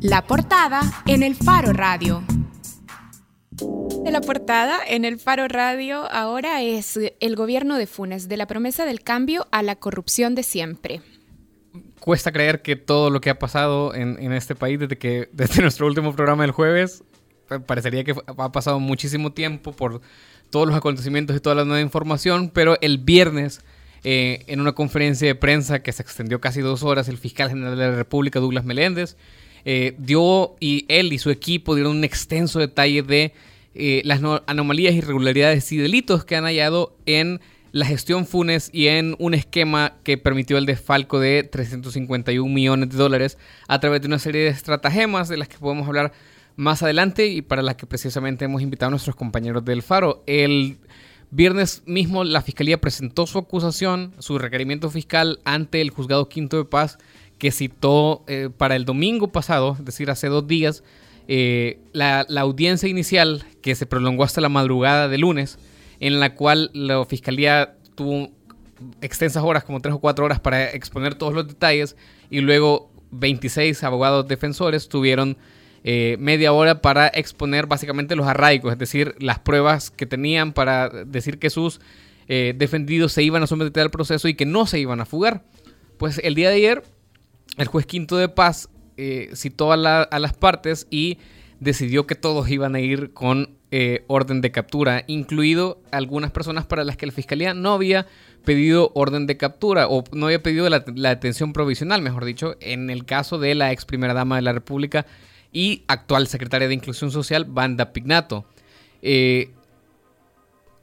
La portada en el Faro Radio. De la portada en el Faro Radio ahora es el gobierno de Funes, de la promesa del cambio a la corrupción de siempre. Cuesta creer que todo lo que ha pasado en, este país desde que desde nuestro último programa del jueves parecería que ha pasado muchísimo tiempo por todos los acontecimientos y toda la nueva información, pero el viernes eh, en una conferencia de prensa que se extendió casi dos horas, el fiscal general de la República, Douglas Meléndez, eh, dio y él y su equipo dieron un extenso detalle de eh, las anomalías, irregularidades y delitos que han hallado en la gestión Funes y en un esquema que permitió el desfalco de 351 millones de dólares a través de una serie de estratagemas de las que podemos hablar más adelante y para las que precisamente hemos invitado a nuestros compañeros del Faro. El Viernes mismo la Fiscalía presentó su acusación, su requerimiento fiscal ante el Juzgado Quinto de Paz que citó eh, para el domingo pasado, es decir, hace dos días, eh, la, audiencia inicial que se prolongó hasta la madrugada de lunes, en la cual la Fiscalía tuvo extensas horas, como tres o cuatro horas, para exponer todos los detalles y luego 26 abogados defensores tuvieron eh, media hora para exponer básicamente los arraigos, es decir, las pruebas que tenían para decir que sus eh, defendidos se iban a someter al proceso y que no se iban a fugar. Pues el día de ayer, el juez quinto de paz eh, citó a, las partes y decidió que todos iban a ir con orden de captura, incluido algunas personas para las que la fiscalía no había pedido orden de captura o no había pedido la, la detención provisional, mejor dicho, en el caso de la ex primera dama de la República, y actual secretaria de Inclusión Social, Banda Pignato. Eh,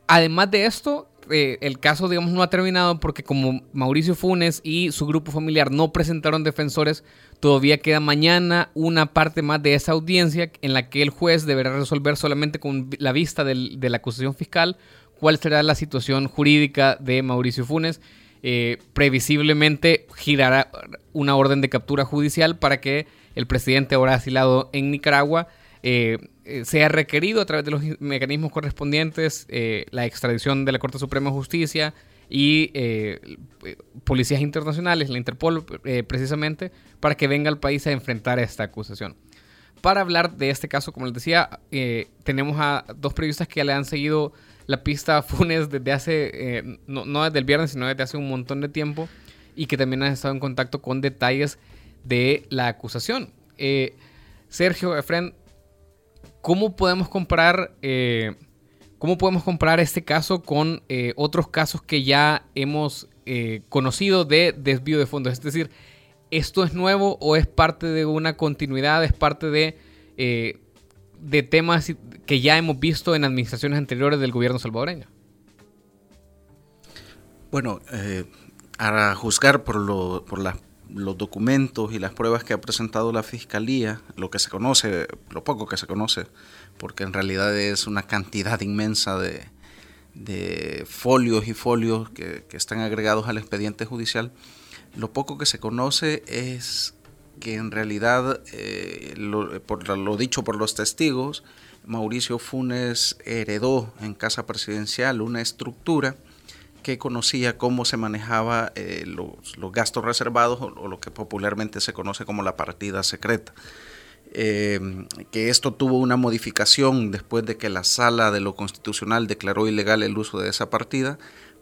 además de esto, eh, el caso, digamos, no ha terminado porque como Mauricio Funes y su grupo familiar no presentaron defensores, todavía queda mañana una parte más de esa audiencia en la que el juez deberá resolver solamente con la vista de la acusación fiscal cuál será la situación jurídica de Mauricio Funes. Eh, previsiblemente girará una orden de captura judicial para que el presidente ahora asilado en Nicaragua, eh, eh, sea requerido a través de los mecanismos correspondientes eh, la extradición de la Corte Suprema de Justicia y policías internacionales, la Interpol precisamente, para que venga al país a enfrentar esta acusación. Para hablar de este caso, como les decía, tenemos a dos periodistas que le han seguido la pista a Funes desde hace, no, no desde el viernes, sino desde hace un montón de tiempo y que también han estado en contacto con detalles de la acusación. Eh, Sergio, Efren, ¿cómo podemos comparar, eh, cómo podemos comparar este caso con eh, otros casos que ya hemos conocido de desvío de fondos? Es decir, ¿esto es nuevo o es parte de una continuidad, es parte de, de temas que ya hemos visto en administraciones anteriores del gobierno salvadoreño? Bueno, a juzgar por, lo, por las los documentos y las pruebas que ha presentado la Fiscalía, lo que se conoce, lo poco que se conoce, porque en realidad es una cantidad inmensa de, folios y folios que, están agregados al expediente judicial, lo poco que se conoce es que en realidad, eh, por lo dicho por los testigos, Mauricio Funes heredó en casa presidencial una estructura que conocía cómo se manejaba eh, los, gastos reservados o, lo que popularmente se conoce como la partida secreta. Eh, que esto tuvo una modificación después de que la sala de lo constitucional declaró ilegal el uso de esa partida,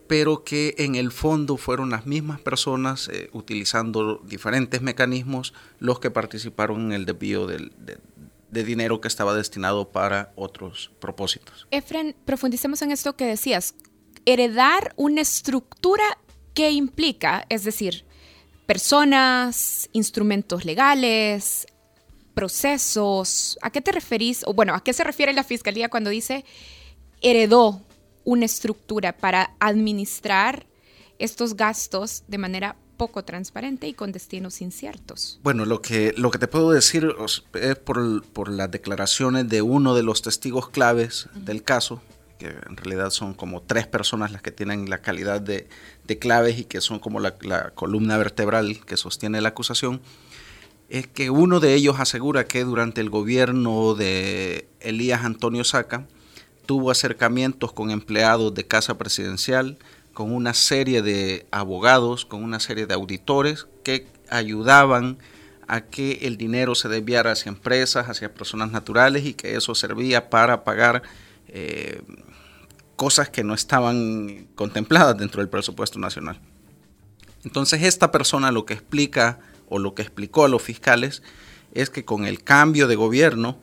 pero que en el fondo fueron las mismas personas eh, utilizando diferentes mecanismos los que participaron en el desvío de, de dinero que estaba destinado para otros propósitos. Efren, profundicemos en esto que decías heredar una estructura que implica, es decir, personas, instrumentos legales, procesos. ¿A qué te referís? O bueno, ¿a qué se refiere la fiscalía cuando dice heredó una estructura para administrar estos gastos de manera poco transparente y con destinos inciertos. Bueno, lo que, lo que te puedo decir es por, por las declaraciones de uno de los testigos claves del caso, que en realidad son como tres personas las que tienen la calidad de, claves y que son como la, columna vertebral que sostiene la acusación, es que uno de ellos asegura que durante el gobierno de Elías Antonio Saca tuvo acercamientos con empleados de casa presidencial, con una serie de abogados, con una serie de auditores que ayudaban a que el dinero se desviara hacia empresas, hacia personas naturales y que eso servía para pagar eh, cosas que no estaban contempladas dentro del presupuesto nacional. Entonces esta persona lo que explica o lo que explicó a los fiscales es que con el cambio de gobierno,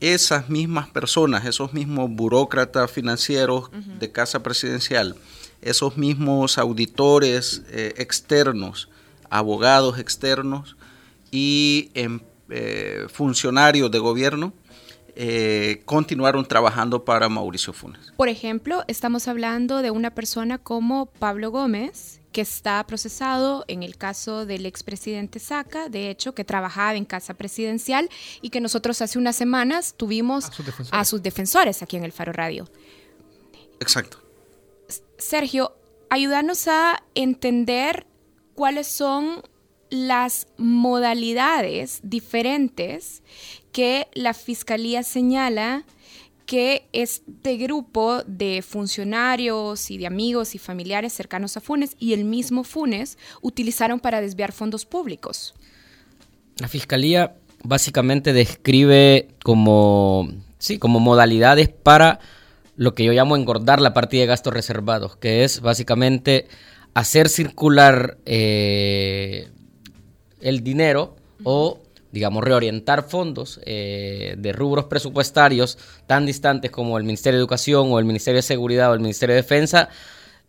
esas mismas personas, esos mismos burócratas financieros de casa presidencial, esos mismos auditores eh, externos, abogados externos y em, eh, funcionarios de gobierno, eh, continuaron trabajando para Mauricio Funes. Por ejemplo, estamos hablando de una persona como Pablo Gómez, que está procesado en el caso del expresidente Saca, de hecho, que trabajaba en Casa Presidencial y que nosotros hace unas semanas tuvimos a sus defensores, aquí en el Faro Radio. Exacto. Sergio, ayúdanos a entender cuáles son las modalidades diferentes que la Fiscalía señala que este grupo de funcionarios y de amigos y familiares cercanos a Funes y el mismo Funes utilizaron para desviar fondos públicos. La Fiscalía básicamente describe como, sí, como modalidades para lo que yo llamo engordar la partida de gastos reservados, que es básicamente hacer circular eh, el dinero o digamos, reorientar fondos eh, de rubros presupuestarios tan distantes como el Ministerio de Educación o el Ministerio de Seguridad o el Ministerio de Defensa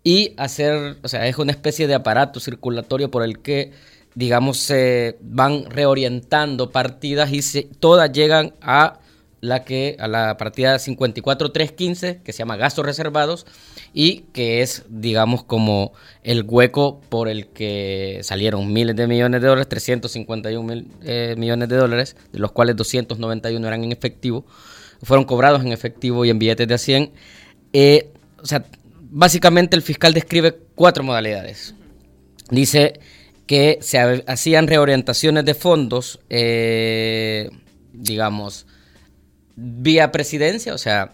y hacer, o sea, es una especie de aparato circulatorio por el que, digamos, se van reorientando partidas y todas llegan a la que a la partida 54315 que se llama gastos reservados y que es digamos como el hueco por el que salieron miles de millones de dólares 351 mil eh, millones de dólares de los cuales 291 eran en efectivo fueron cobrados en efectivo y en billetes de 100 eh, o sea básicamente el fiscal describe cuatro modalidades. Dice que se hacían reorientaciones de fondos eh, digamos vía presidencia, o sea,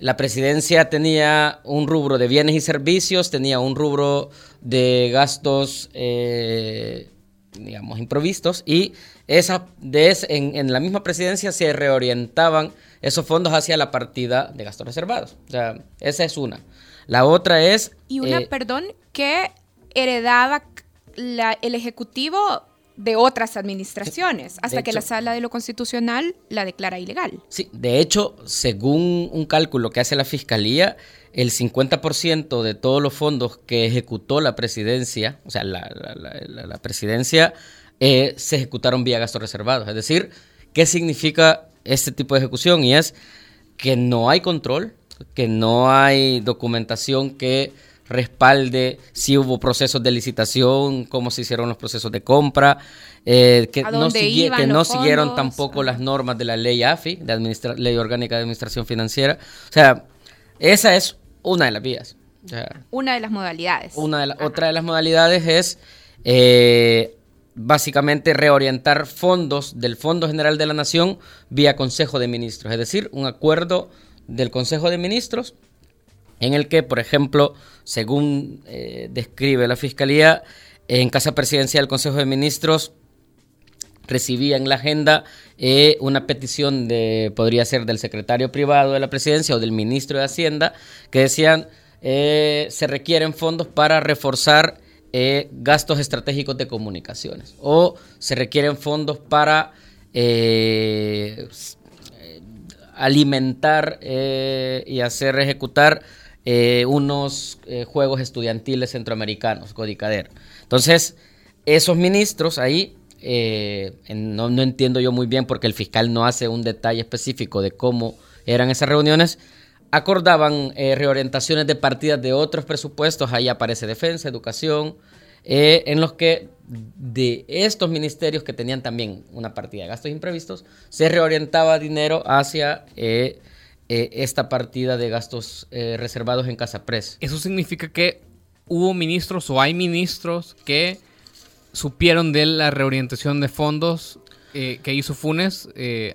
la presidencia tenía un rubro de bienes y servicios, tenía un rubro de gastos, eh, digamos, improvistos, y esa, de en, la misma presidencia se reorientaban esos fondos hacia la partida de gastos reservados. O sea, esa es una. La otra es... Y una, eh, perdón, que heredaba el Ejecutivo de otras administraciones, hasta que la sala de lo constitucional la declara ilegal. Sí, de hecho, según un cálculo que hace la Fiscalía, el 50% de todos los fondos que ejecutó la presidencia, o sea, la, presidencia, eh, se ejecutaron vía gastos reservados. Es decir, ¿qué significa este tipo de ejecución? Y es que no hay control, que no hay documentación que respalde si hubo procesos de licitación, cómo se hicieron los procesos de compra, eh, que, no, que no siguieron tampoco las normas de la ley AFI, de Ley Orgánica de Administración Financiera. O sea, esa es una de las vías. una de las modalidades. Una de otra de las modalidades es eh, básicamente reorientar fondos del Fondo General de la Nación vía Consejo de Ministros, es decir, un acuerdo del Consejo de Ministros en el que, por ejemplo, según eh, describe la Fiscalía, en Casa Presidencial del Consejo de Ministros recibía en la agenda eh, una petición de, podría ser del secretario privado de la presidencia o del ministro de Hacienda, que decían eh, se requieren fondos para reforzar gastos estratégicos de comunicaciones o se requieren fondos para alimentar y hacer ejecutar eh, unos eh, Juegos Estudiantiles Centroamericanos, Codicader. Entonces, esos ministros ahí, eh, no, no, entiendo yo muy bien porque el fiscal no hace un detalle específico de cómo eran esas reuniones, acordaban reorientaciones de partidas de otros presupuestos, ahí aparece defensa, educación, en los que de estos ministerios que tenían también una partida de gastos imprevistos, se reorientaba dinero hacia esta partida de gastos eh, reservados en Casa Pres. Eso significa que hubo ministros o hay ministros que supieron de la reorientación de fondos eh, que hizo Funes,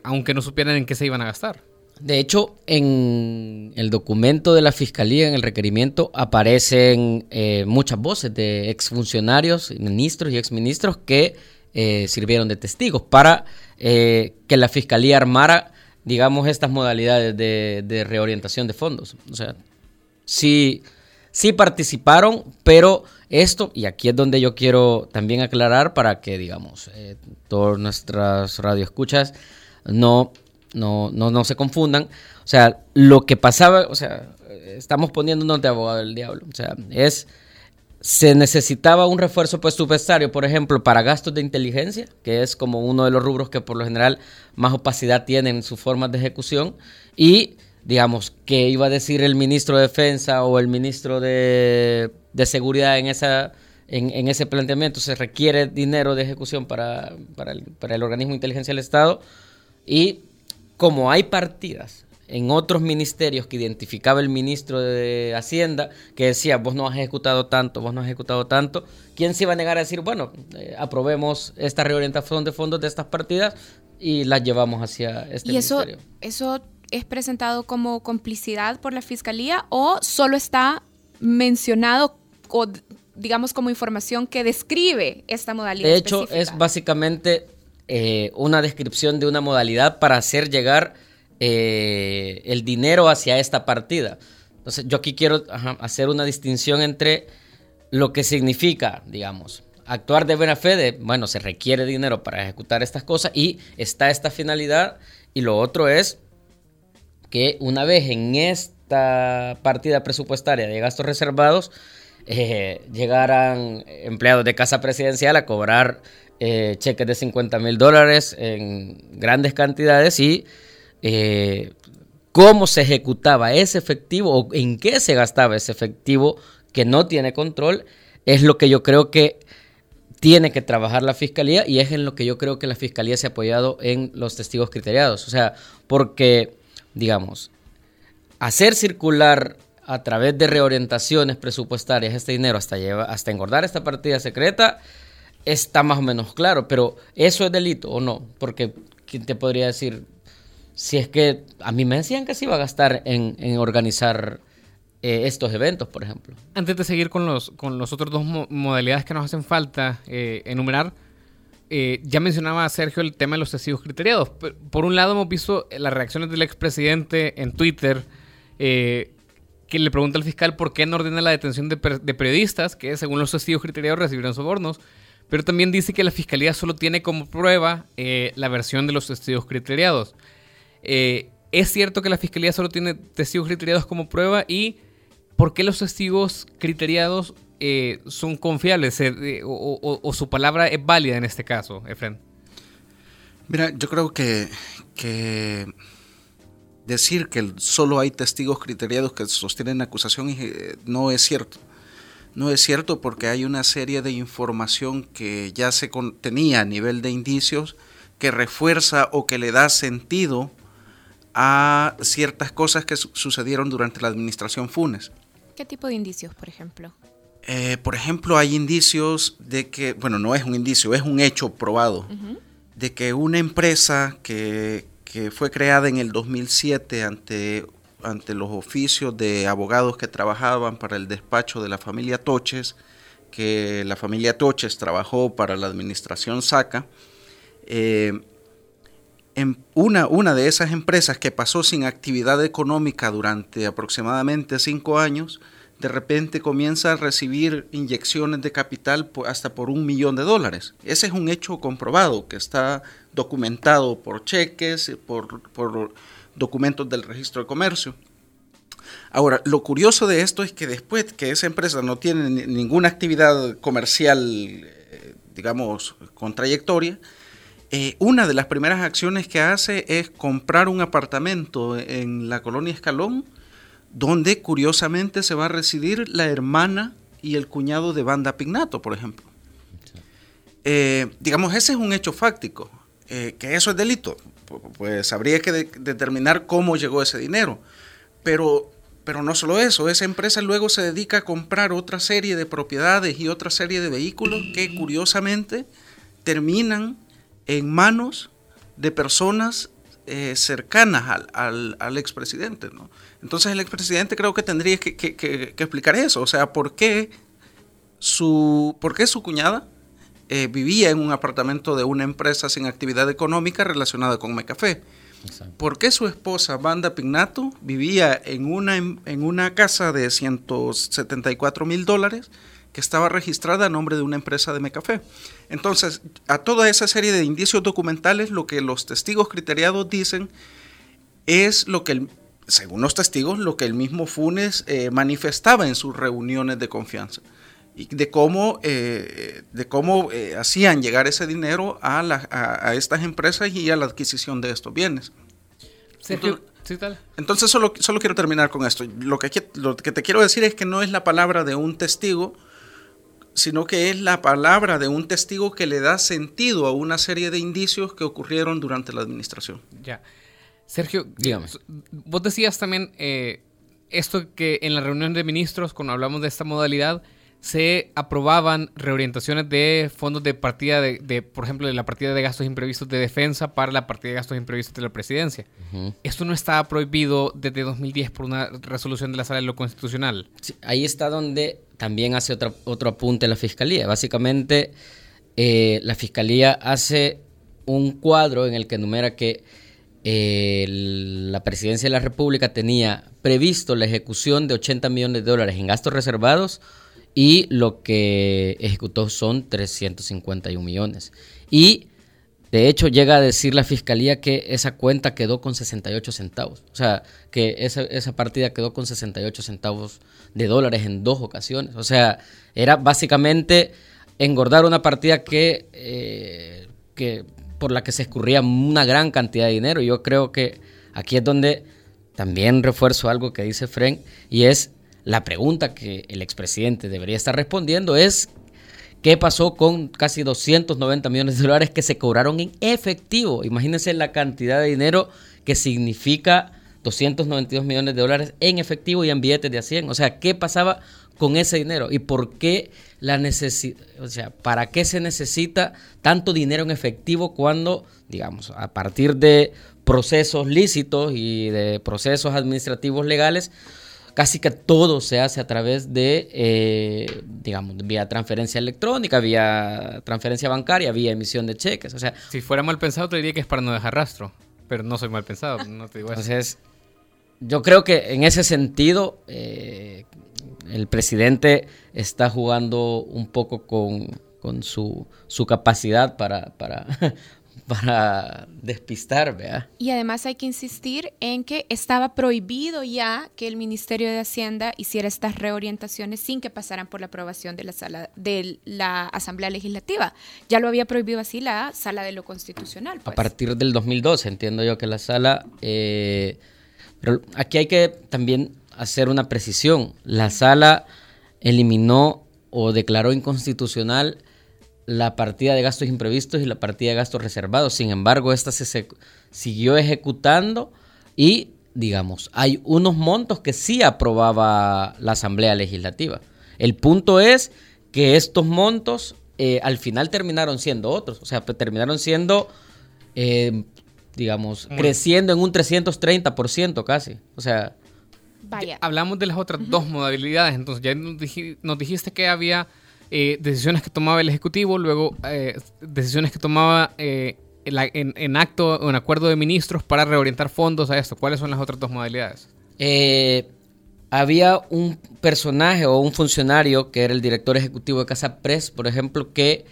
aunque no supieran en qué se iban a gastar. De hecho, en el documento de la Fiscalía, en el requerimiento, aparecen muchas voces de exfuncionarios, ministros y exministros que eh, sirvieron de testigos para eh, que la fiscalía armara, digamos, estas modalidades de, reorientación de fondos. O sea, sí, sí participaron, pero esto, y aquí es donde yo quiero también aclarar para que, digamos, eh, todas nuestras radioescuchas no, no, no, no se confundan. O sea, lo que pasaba, o sea, estamos poniéndonos de abogado del diablo. O sea, es se necesitaba un refuerzo presupuestario, por ejemplo, para gastos de inteligencia, que es como uno de los rubros que por lo general más opacidad tienen en sus formas de ejecución, y digamos, que iba a decir el ministro de Defensa o el ministro de, Seguridad en, esa, en, ese planteamiento, se requiere dinero de ejecución para, para, el, para el organismo de inteligencia del Estado, y como hay partidas en otros ministerios que identificaba el ministro de Hacienda, que decía, vos no has ejecutado tanto, vos no has ejecutado tanto, ¿quién se iba a negar a decir, bueno, eh, aprobemos esta reorientación de fondos de estas partidas y las llevamos hacia este ¿Y eso, eso es presentado como complicidad por la Fiscalía o solo está mencionado o digamos como información que describe esta modalidad? De hecho, es básicamente eh, una descripción de una modalidad para hacer llegar eh, el dinero hacia esta partida. Entonces, yo aquí quiero hacer una distinción entre lo que significa, digamos, actuar de buena fe, de, bueno, se requiere dinero para ejecutar estas cosas y está esta finalidad, y lo otro es que una vez en esta partida presupuestaria de gastos reservados, eh, llegaran empleados de casa presidencial a cobrar eh, cheques de 50 mil dólares en grandes cantidades y eh, cómo se ejecutaba ese efectivo o en qué se gastaba ese efectivo que no tiene control, es lo que yo creo que tiene que trabajar la fiscalía y es en lo que yo creo que la fiscalía se ha apoyado en los testigos criteriados. O sea, porque, digamos, hacer circular a través de reorientaciones presupuestarias este dinero hasta, lleva, hasta engordar esta partida secreta está más o menos claro, pero ¿eso es delito o no? Porque, ¿quién te podría decir? Si es que a mí me decían que se iba a gastar en, organizar eh, estos eventos, por ejemplo. Antes de seguir con los, con los otros dos modalidades que nos hacen falta eh, enumerar, eh, ya mencionaba Sergio el tema de los testigos criteriados. Por un lado hemos visto las reacciones del expresidente en Twitter, que le pregunta al fiscal por qué no ordena la detención de, de periodistas, que según los testigos criteriados recibieron sobornos. Pero también dice que la fiscalía solo tiene como prueba la versión de los testigos criteriados. Eh, es cierto que la fiscalía solo tiene testigos criteriados como prueba y ¿por qué los testigos criteriados eh, son confiables eh, o, su palabra es válida en este caso, Efren? Mira, yo creo que, que decir que solo hay testigos criteriados que sostienen acusación no es cierto. No es cierto porque hay una serie de información que ya se tenía a nivel de indicios que refuerza o que le da sentido a ciertas cosas que sucedieron durante la administración Funes. ¿Qué tipo de indicios, por ejemplo? Eh, por ejemplo, hay indicios de que, bueno, no es un indicio, es un hecho probado, de que una empresa que, que, fue creada en el 2007 ante, ante los oficios de abogados que trabajaban para el despacho de la familia Toches, que la familia Toches trabajó para la administración SACA, eh, en una, una de esas empresas que pasó sin actividad económica durante aproximadamente cinco años, de repente comienza a recibir inyecciones de capital hasta por un millón de dólares. Ese es un hecho comprobado que está documentado por cheques, por, por documentos del registro de comercio. Ahora, lo curioso de esto es que después que esa empresa no tiene ninguna actividad comercial, eh, digamos, con trayectoria, eh, una de las primeras acciones que hace es comprar un apartamento en la colonia Escalón, donde curiosamente se va a residir la hermana y el cuñado de Banda Pignato, por ejemplo. Eh, digamos, ese es un hecho fáctico. Eh, que eso es delito, pues habría que determinar cómo llegó ese dinero. Pero, pero no solo eso, esa empresa luego se dedica a comprar otra serie de propiedades y otra serie de vehículos que curiosamente terminan en manos de personas eh, cercanas al, al, expresidente. ¿no? Entonces el expresidente creo que tendría que, explicar eso, o sea, ¿por qué su, por qué su cuñada eh, vivía en un apartamento de una empresa sin actividad económica relacionada con Mecafé. ¿Por qué su esposa, Banda Pignato, vivía en una, en una casa de 174 mil dólares que estaba registrada a nombre de una empresa de Mecafé? Entonces, a toda esa serie de indicios documentales, lo que los testigos criteriados dicen es lo que, según los testigos, lo que el mismo Funes eh, manifestaba en sus reuniones de confianza y de cómo, eh, de cómo eh, hacían llegar ese dinero a, a, estas empresas y a la adquisición de estos bienes. entonces, solo, solo quiero terminar con esto. Lo que, lo que te quiero decir es que no es la palabra de un testigo, sino que es la palabra de un testigo que le da sentido a una serie de indicios que ocurrieron durante la administración. Ya. Sergio, dígame. Vos decías también eh, esto que en la reunión de ministros, cuando hablamos de esta modalidad, se aprobaban reorientaciones de fondos de partida de, por ejemplo, de la partida de gastos imprevistos de defensa para la partida de gastos imprevistos de la presidencia. Esto no estaba prohibido desde 2010 por una resolución de la Sala de lo Constitucional. ahí está donde también hace otro, otro apunte la Fiscalía. Básicamente, eh, la Fiscalía hace un cuadro en el que enumera que eh, la Presidencia de la República tenía previsto la ejecución de 80 millones de dólares en gastos reservados y lo que ejecutó son 351 millones. Y de hecho llega a decir la fiscalía que esa cuenta quedó con 68 centavos. O sea, que esa, esa partida quedó con 68 centavos de dólares en dos ocasiones. O sea, era básicamente engordar una partida que, eh, que por la que se escurría una gran cantidad de dinero. Yo creo que aquí es donde también refuerzo algo que dice Frank y es la pregunta que el expresidente debería estar respondiendo es ¿qué pasó con casi 290 millones de dólares que se cobraron en efectivo? Imagínense la cantidad de dinero que significa 292 millones de dólares en efectivo y en billetes de a 100. O sea, ¿qué pasaba con ese dinero? ¿Y por qué la necesidad, o sea, para qué se necesita tanto dinero en efectivo cuando, digamos, a partir de procesos lícitos y de procesos administrativos legales, casi que todo se hace a través de, eh, digamos, vía transferencia electrónica, vía transferencia bancaria, vía emisión de cheques. O sea, si fuera mal pensado, te diría que es para no dejar rastro, pero no soy mal pensado, no te digo eso. Entonces, yo creo que en ese sentido, eh, el presidente está jugando un poco con, con su, su, capacidad para, para, para despistar, ¿vea? Y además hay que insistir en que estaba prohibido ya que el Ministerio de Hacienda hiciera estas reorientaciones sin que pasaran por la aprobación de la sala de la Asamblea Legislativa. Ya lo había prohibido así la Sala de lo Constitucional. A pues. partir del 2012 entiendo yo que la sala, eh, pero aquí hay que también hacer una precisión. La sala eliminó o declaró inconstitucional la partida de gastos imprevistos y la partida de gastos reservados. Sin embargo, esta se, siguió ejecutando y, digamos, hay unos montos que sí aprobaba la Asamblea Legislativa. El punto es que estos montos eh, al final terminaron siendo otros, o sea, terminaron siendo, eh, digamos, creciendo en un 330% casi. O sea... Vaya. Hablamos de las otras dos modalidades, entonces ya nos dijiste que había eh, decisiones que tomaba el Ejecutivo, luego eh, decisiones que tomaba eh, en, acto o en acuerdo de ministros para reorientar fondos a esto. ¿Cuáles son las otras dos modalidades? había un personaje o un funcionario que era el director ejecutivo de Casa Press, por ejemplo, que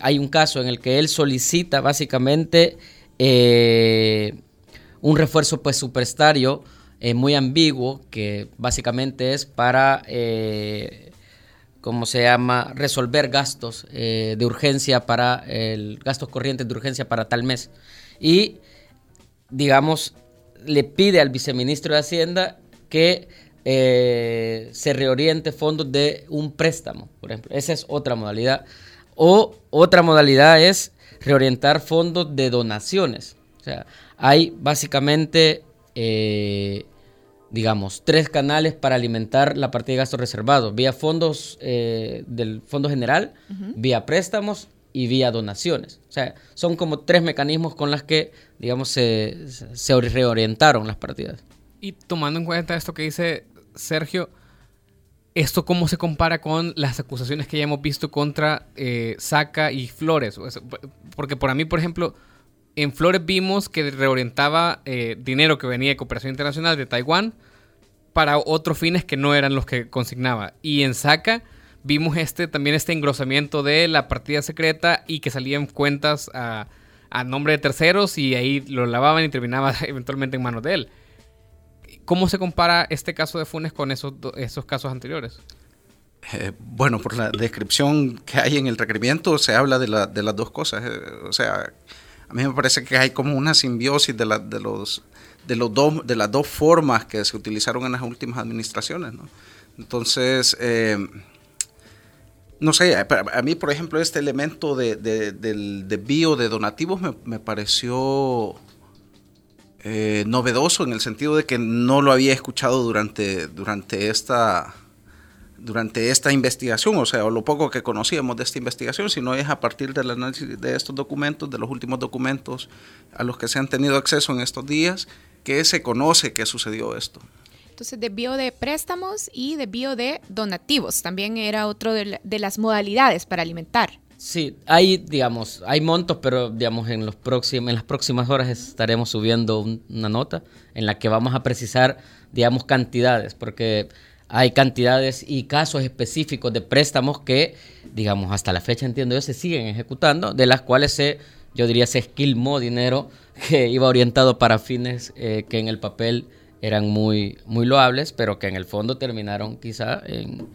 hay un caso en el que él solicita básicamente un refuerzo presupuestario muy ambiguo, que básicamente es para como se llama, resolver gastos eh, de urgencia para el gastos corrientes de urgencia para tal mes. Y, digamos, le pide al viceministro de Hacienda que eh, se reoriente fondos de un préstamo, por ejemplo. Esa es otra modalidad. O otra modalidad es reorientar fondos de donaciones. O sea, hay básicamente eh, digamos, tres canales para alimentar la partida de gastos reservados, vía fondos eh, del Fondo General, vía préstamos y vía donaciones. O sea, son como tres mecanismos con los que, digamos, se, se reorientaron las partidas. Y tomando en cuenta esto que dice Sergio, ¿Esto cómo se compara con las acusaciones que ya hemos visto contra eh, Saca y Flores? Porque para mí, por ejemplo, en Flores vimos que reorientaba eh, dinero que venía de cooperación internacional de Taiwán para otros fines que no eran los que consignaba. Y en Saca vimos este también este engrosamiento de la partida secreta y que salían cuentas a, nombre de terceros y ahí lo lavaban y terminaba eventualmente en manos de él. ¿Cómo se compara este caso de Funes con esos, esos casos anteriores? Eh, bueno, por la descripción que hay en el requerimiento se habla de, la, de las dos cosas. Eh, o sea, a mí me parece que hay como una simbiosis de, la, de los de, los dos, de las dos formas que se utilizaron en las últimas administraciones. ¿no? Entonces, eh, no sé, a, mí, por ejemplo, este elemento de, del desvío de donativos me, pareció eh, novedoso en el sentido de que no lo había escuchado durante, durante esta durante esta investigación, o sea, lo poco que conocíamos de esta investigación, sino es a partir del análisis de estos documentos, de los últimos documentos a los que se han tenido acceso en estos días, que se conoce que sucedió esto. Entonces, desvío de préstamos y desvío de donativos también era otro de, las modalidades para alimentar. Sí, hay, digamos, hay montos, pero digamos en los próximos, en las próximas horas estaremos subiendo una nota en la que vamos a precisar, digamos, cantidades, porque hay cantidades y casos específicos de préstamos que, digamos, hasta la fecha entiendo yo se siguen ejecutando, de las cuales se, yo diría, se esquilmó dinero que iba orientado para fines eh, que en el papel eran muy, muy loables, pero que en el fondo terminaron quizá en,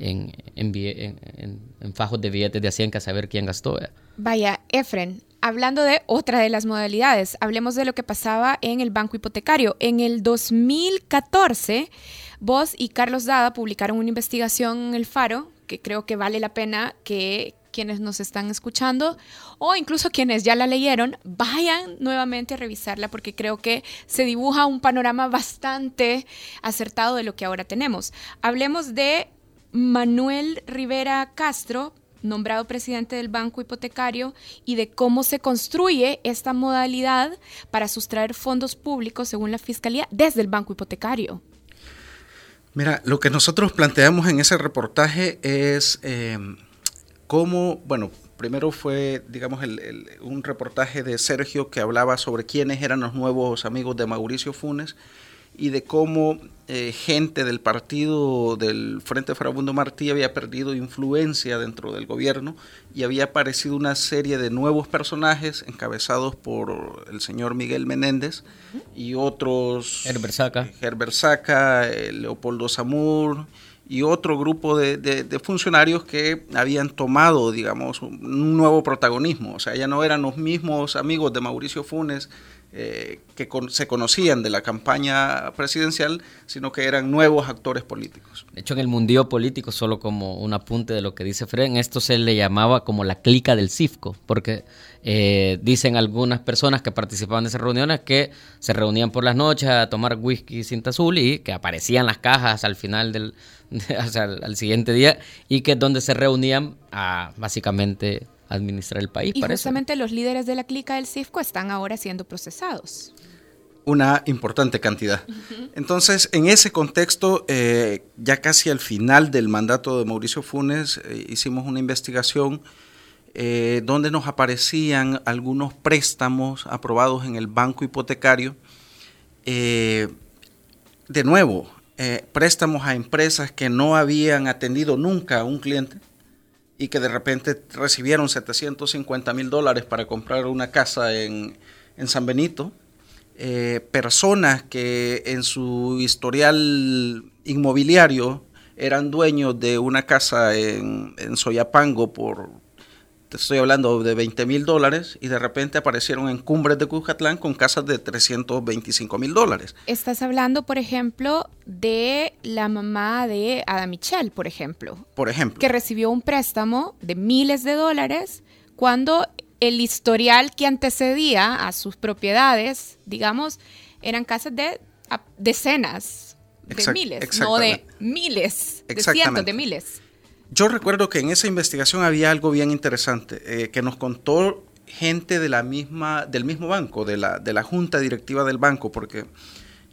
en, fajos de billetes de 100 que a saber quién gastó. Vaya, Efren, hablando de otra de las modalidades, hablemos de lo que pasaba en el banco hipotecario. En el 2014, vos y Carlos Dada publicaron una investigación en El Faro, que creo que vale la pena que, quienes nos están escuchando o incluso quienes ya la leyeron, vayan nuevamente a revisarla porque creo que se dibuja un panorama bastante acertado de lo que ahora tenemos. Hablemos de Manuel Rivera Castro, nombrado presidente del Banco Hipotecario, y de cómo se construye esta modalidad para sustraer fondos públicos, según la Fiscalía, desde el Banco Hipotecario. Mira, lo que nosotros planteamos en ese reportaje es... Eh, cómo, bueno, primero fue, digamos, un reportaje de Sergio que hablaba sobre quiénes eran los nuevos amigos de Mauricio Funes y de cómo eh, gente del partido del Frente Farabundo Martí había perdido influencia dentro del gobierno y había aparecido una serie de nuevos personajes encabezados por el señor Miguel Menéndez y otros... Herbert Saca. Herbert Saca, eh, Leopoldo Zamur y otro grupo de, funcionarios que habían tomado, digamos, un nuevo protagonismo. O sea, ya no eran los mismos amigos de Mauricio Funes eh, que se conocían de la campaña presidencial, sino que eran nuevos actores políticos. De hecho, en el mundillo político, solo como un apunte de lo que dice Fred, esto se le llamaba como la clica del CIFCO, porque eh, dicen algunas personas que participaban de esas reuniones que se reunían por las noches a tomar whisky cinta azul y que aparecían las cajas al final del, al, siguiente día y que es donde se reunían a básicamente administrar el país. Y justamente los líderes de la clica del CIFCO están ahora siendo procesados. Una importante cantidad. Entonces, en ese contexto, eh, ya casi al final del mandato de Mauricio Funes, eh, hicimos una investigación eh, donde nos aparecían algunos préstamos aprobados en el banco hipotecario. de nuevo, préstamos a empresas que no habían atendido nunca a un cliente y que de repente recibieron 750 mil dólares para comprar una casa en, San Benito. Eh, personas que en su historial inmobiliario eran dueños de una casa en, en Soyapango por te estoy hablando de 20 mil dólares, y de repente aparecieron en cumbres de Cujatlán con casas de 325 mil dólares. Estás hablando, por ejemplo, de la mamá de Ada Michel, por ejemplo. Por ejemplo. Que recibió un préstamo de miles de dólares cuando el historial que antecedía a sus propiedades, digamos, eran casas de decenas de miles, no de miles, de cientos de miles. Yo recuerdo que en esa investigación había algo bien interesante eh, que nos contó gente de la misma, del mismo banco, de la, de la junta directiva del banco, porque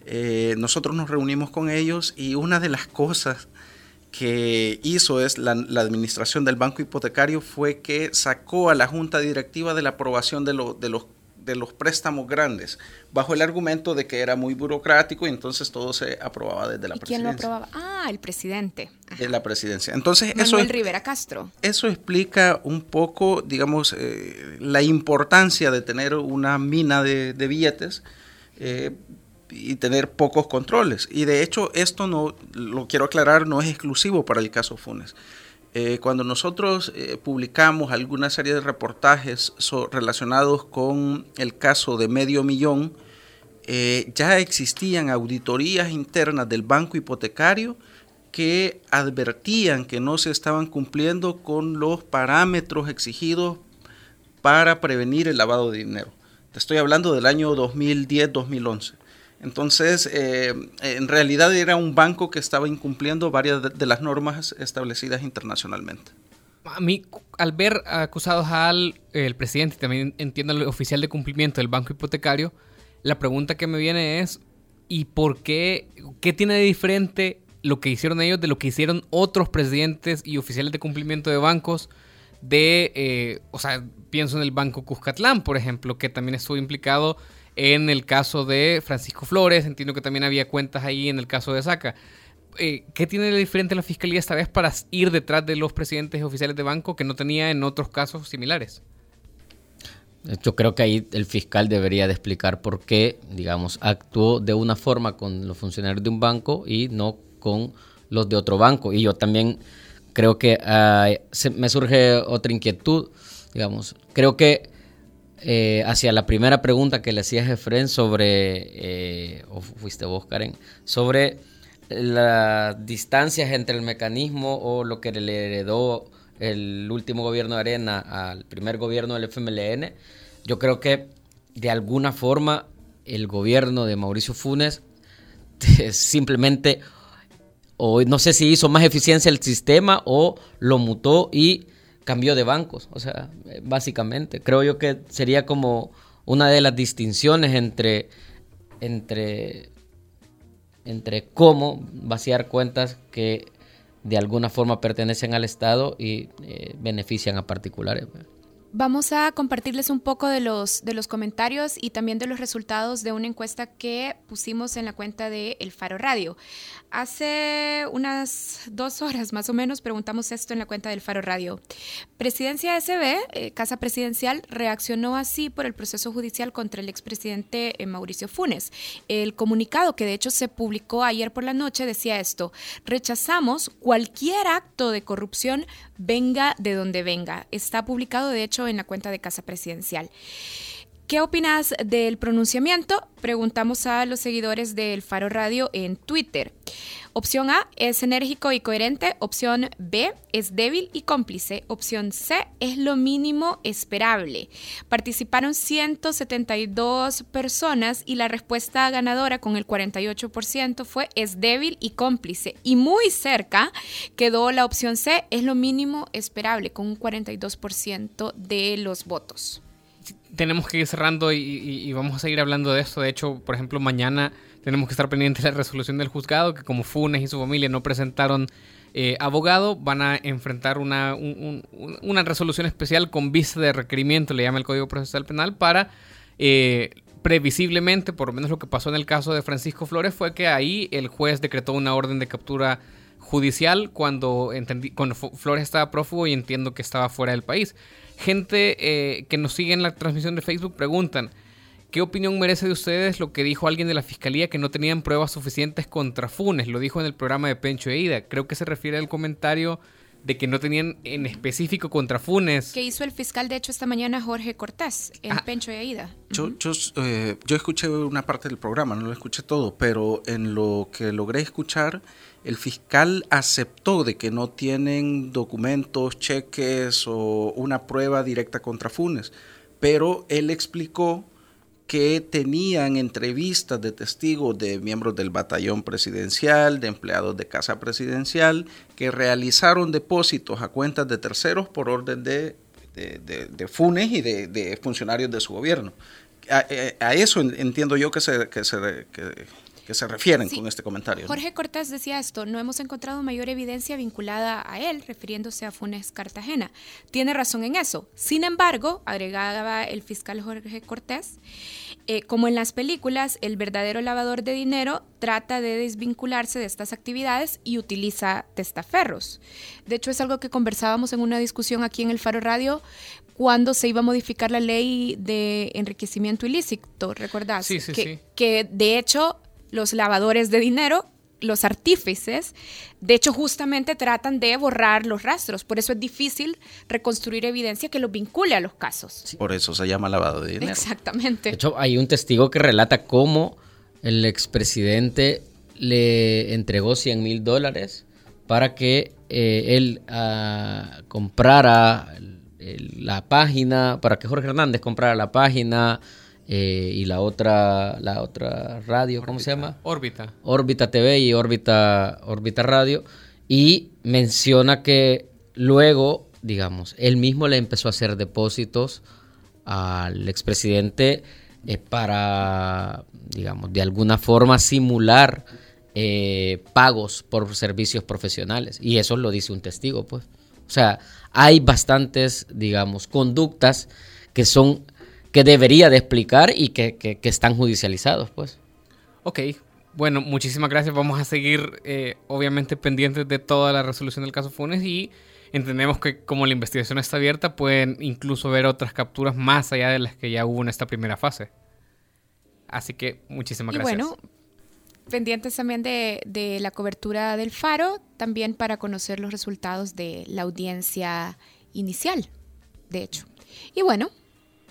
eh, nosotros nos reunimos con ellos y una de las cosas que hizo es la, administración del banco hipotecario fue que sacó a la junta directiva de la aprobación de, de los de los préstamos grandes, bajo el argumento de que era muy burocrático y entonces todo se aprobaba desde la ¿Y presidencia. ¿Quién lo aprobaba? Ah, el presidente. De la presidencia. Entonces, Manuel eso, Rivera Castro. Eso explica un poco, digamos, eh, la importancia de tener una mina de, billetes. Eh, y tener pocos controles. Y de hecho, esto no, lo quiero aclarar, no es exclusivo para el caso Funes. Eh, cuando nosotros publicamos alguna serie de reportajes relacionados con el caso de medio millón, ya existían auditorías internas del banco hipotecario que advertían que no se estaban cumpliendo con los parámetros exigidos para prevenir el lavado de dinero. Te estoy hablando del año 2010-2011. Entonces, eh, en realidad era un banco que estaba incumpliendo varias de, las normas establecidas internacionalmente. A mí, al ver acusados al el presidente también entiendo el oficial de cumplimiento del banco hipotecario, la pregunta que me viene es, ¿y por qué? ¿Qué tiene de diferente lo que hicieron ellos de lo que hicieron otros presidentes y oficiales de cumplimiento de bancos? De, eh, o sea, pienso en el Banco Cuscatlán, por ejemplo, que también estuvo implicado en el caso de Francisco Flores, entiendo que también había cuentas ahí en el caso de Saca. Eh, ¿Qué tiene de diferente la fiscalía esta vez para ir detrás de los presidentes oficiales de banco que no tenía en otros casos similares? Yo creo que ahí el fiscal debería de explicar por qué, digamos, actuó de una forma con los funcionarios de un banco y no con los de otro banco. Y yo también creo que ah, me surge otra inquietud, digamos, creo que eh, hacia la primera pregunta que le hacía Jefren sobre, eh, fuiste vos, Karen, sobre las distancias entre el mecanismo o lo que le heredó el último gobierno de Arena al primer gobierno del FMLN, yo creo que de alguna forma el gobierno de Mauricio Funes simplemente, o no sé si hizo más eficiencia el sistema o lo mutó y cambió de bancos. O sea, básicamente, creo yo que sería como una de las distinciones entre, entre, entre cómo vaciar cuentas que de alguna forma pertenecen al Estado y eh, benefician a particulares. Vamos a compartirles un poco de los, de los comentarios y también de los resultados de una encuesta que pusimos en la cuenta de El Faro Radio. Hace unas dos horas más o menos preguntamos esto en la cuenta del Faro Radio. Presidencia SB, eh, Casa Presidencial, reaccionó así por el proceso judicial contra el expresidente eh, Mauricio Funes. El comunicado que de hecho se publicó ayer por la noche decía esto, rechazamos cualquier acto de corrupción venga de donde venga. Está publicado de hecho en la cuenta de Casa Presidencial. ¿Qué opinas del pronunciamiento? Preguntamos a los seguidores del Faro Radio en Twitter. Opción A es enérgico y coherente. Opción B es débil y cómplice. Opción C es lo mínimo esperable. Participaron 172 personas y la respuesta ganadora con el 48% fue es débil y cómplice. Y muy cerca quedó la opción C es lo mínimo esperable con un 42% de los votos tenemos que ir cerrando y, vamos a seguir hablando de esto. De hecho, por ejemplo, mañana tenemos que estar pendientes de la resolución del juzgado, que como Funes y su familia no presentaron eh, abogado, van a enfrentar una, una resolución especial con vista de requerimiento, le llama el Código Procesal Penal, para eh, previsiblemente, por lo menos lo que pasó en el caso de Francisco Flores, fue que ahí el juez decretó una orden de captura judicial cuando, entendí, cuando Flores estaba prófugo y entiendo que estaba fuera del país. Gente eh, que nos sigue en la transmisión de Facebook preguntan, ¿Qué opinión merece de ustedes lo que dijo alguien de la fiscalía que no tenían pruebas suficientes contra Funes? Lo dijo en el programa de Pencho e Ida. Creo que se refiere al comentario de que no tenían en específico contra Funes. Que hizo el fiscal, de hecho, esta mañana Jorge Cortés en ah. Pencho e Ida. Yo, yo, eh, yo escuché una parte del programa, no lo escuché todo, pero en lo que logré escuchar, el fiscal aceptó de que no tienen documentos, cheques o una prueba directa contra Funes, pero él explicó que tenían entrevistas de testigos de miembros del batallón presidencial, de empleados de casa presidencial, que realizaron depósitos a cuentas de terceros por orden de, de, Funes y de, funcionarios de su gobierno. A, eso entiendo yo que se... Que se que se refieren con este comentario. Jorge Cortés decía esto, no hemos encontrado mayor evidencia vinculada a él, refiriéndose a Funes Cartagena. Tiene razón en eso. Sin embargo, agregaba el fiscal Jorge Cortés, eh, como en las películas, el verdadero lavador de dinero trata de desvincularse de estas actividades y utiliza testaferros. De hecho, es algo que conversábamos en una discusión aquí en el Faro Radio cuando se iba a modificar la ley de enriquecimiento ilícito, ¿recordás? Sí, sí, que, sí. que de hecho los lavadores de dinero, los artífices, de hecho justamente tratan de borrar los rastros. Por eso es difícil reconstruir evidencia que los vincule a los casos. Por eso se llama lavado de dinero. Exactamente. De hecho, hay un testigo que relata cómo el expresidente le entregó 100 mil dólares para que eh, él ah, comprara el- el- la página, para que Jorge Hernández comprara la página eh, y la otra, la otra radio, ¿cómo se llama? Órbita. Órbita TV y Órbita, Órbita Radio, y menciona que luego, digamos, él mismo le empezó a hacer depósitos al expresidente eh, para, digamos, de alguna forma simular eh, pagos por servicios profesionales. Y eso lo dice un testigo, pues. O sea, hay bastantes, digamos, conductas que son, que debería de explicar y que, que- que están judicializados, pues. Ok, bueno, muchísimas gracias. Vamos a seguir, eh, obviamente, pendientes de toda la resolución del caso Funes y entendemos que como la investigación está abierta, pueden incluso ver otras capturas más allá de las que ya hubo en esta primera fase. Así que muchísimas Y gracias. bueno, pendientes también de, de la cobertura del Faro, también para conocer los resultados de la audiencia inicial, de hecho. Y bueno,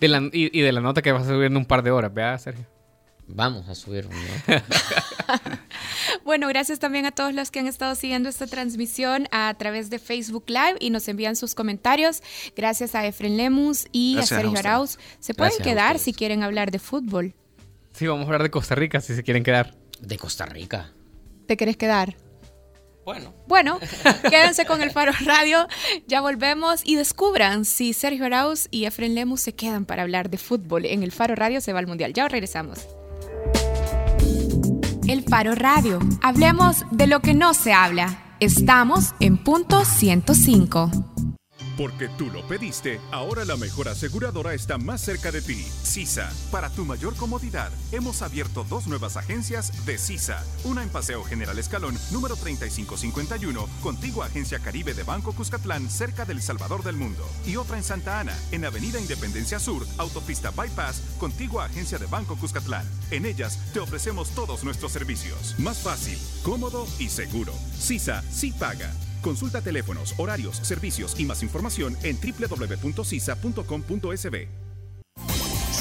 De la- y, y de la nota que vas a subir en un par de horas, ¿verdad, Sergio? Vamos a subir. ¿no? Bueno, gracias también a todos los que han estado siguiendo esta transmisión a través de Facebook Live y nos envían sus comentarios. Gracias a Efren Lemus y Gracias a Sergio. Arauz. Se pueden Gracias quedar si quieren hablar de fútbol. Sí, vamos a hablar de Costa Rica si se quieren quedar. De Costa Rica. ¿Te querés quedar? Bueno. Bueno, quédense con el Faro Radio, ya volvemos y descubran si Sergio Arauz y Efren Lemus se quedan para hablar de fútbol. En el Faro Radio se va al Mundial. Ya regresamos. El Faro Radio. Hablemos de lo que no se habla. Estamos en punto 105. Porque tú lo pediste, ahora la mejor aseguradora está más cerca de ti. CISA. Para tu mayor comodidad, hemos abierto dos nuevas agencias de CISA. Una en Paseo General Escalón, número 3551, contigua Agencia Caribe de Banco Cuscatlán, cerca del Salvador del Mundo. Y otra en Santa Ana, en Avenida Independencia Sur, Autopista Bypass, contigua Agencia de Banco Cuscatlán. En ellas te ofrecemos todos nuestros servicios. Más fácil, cómodo y seguro. CISA sí paga. Consulta teléfonos, horarios, servicios y más información en www.cisa.com.sb.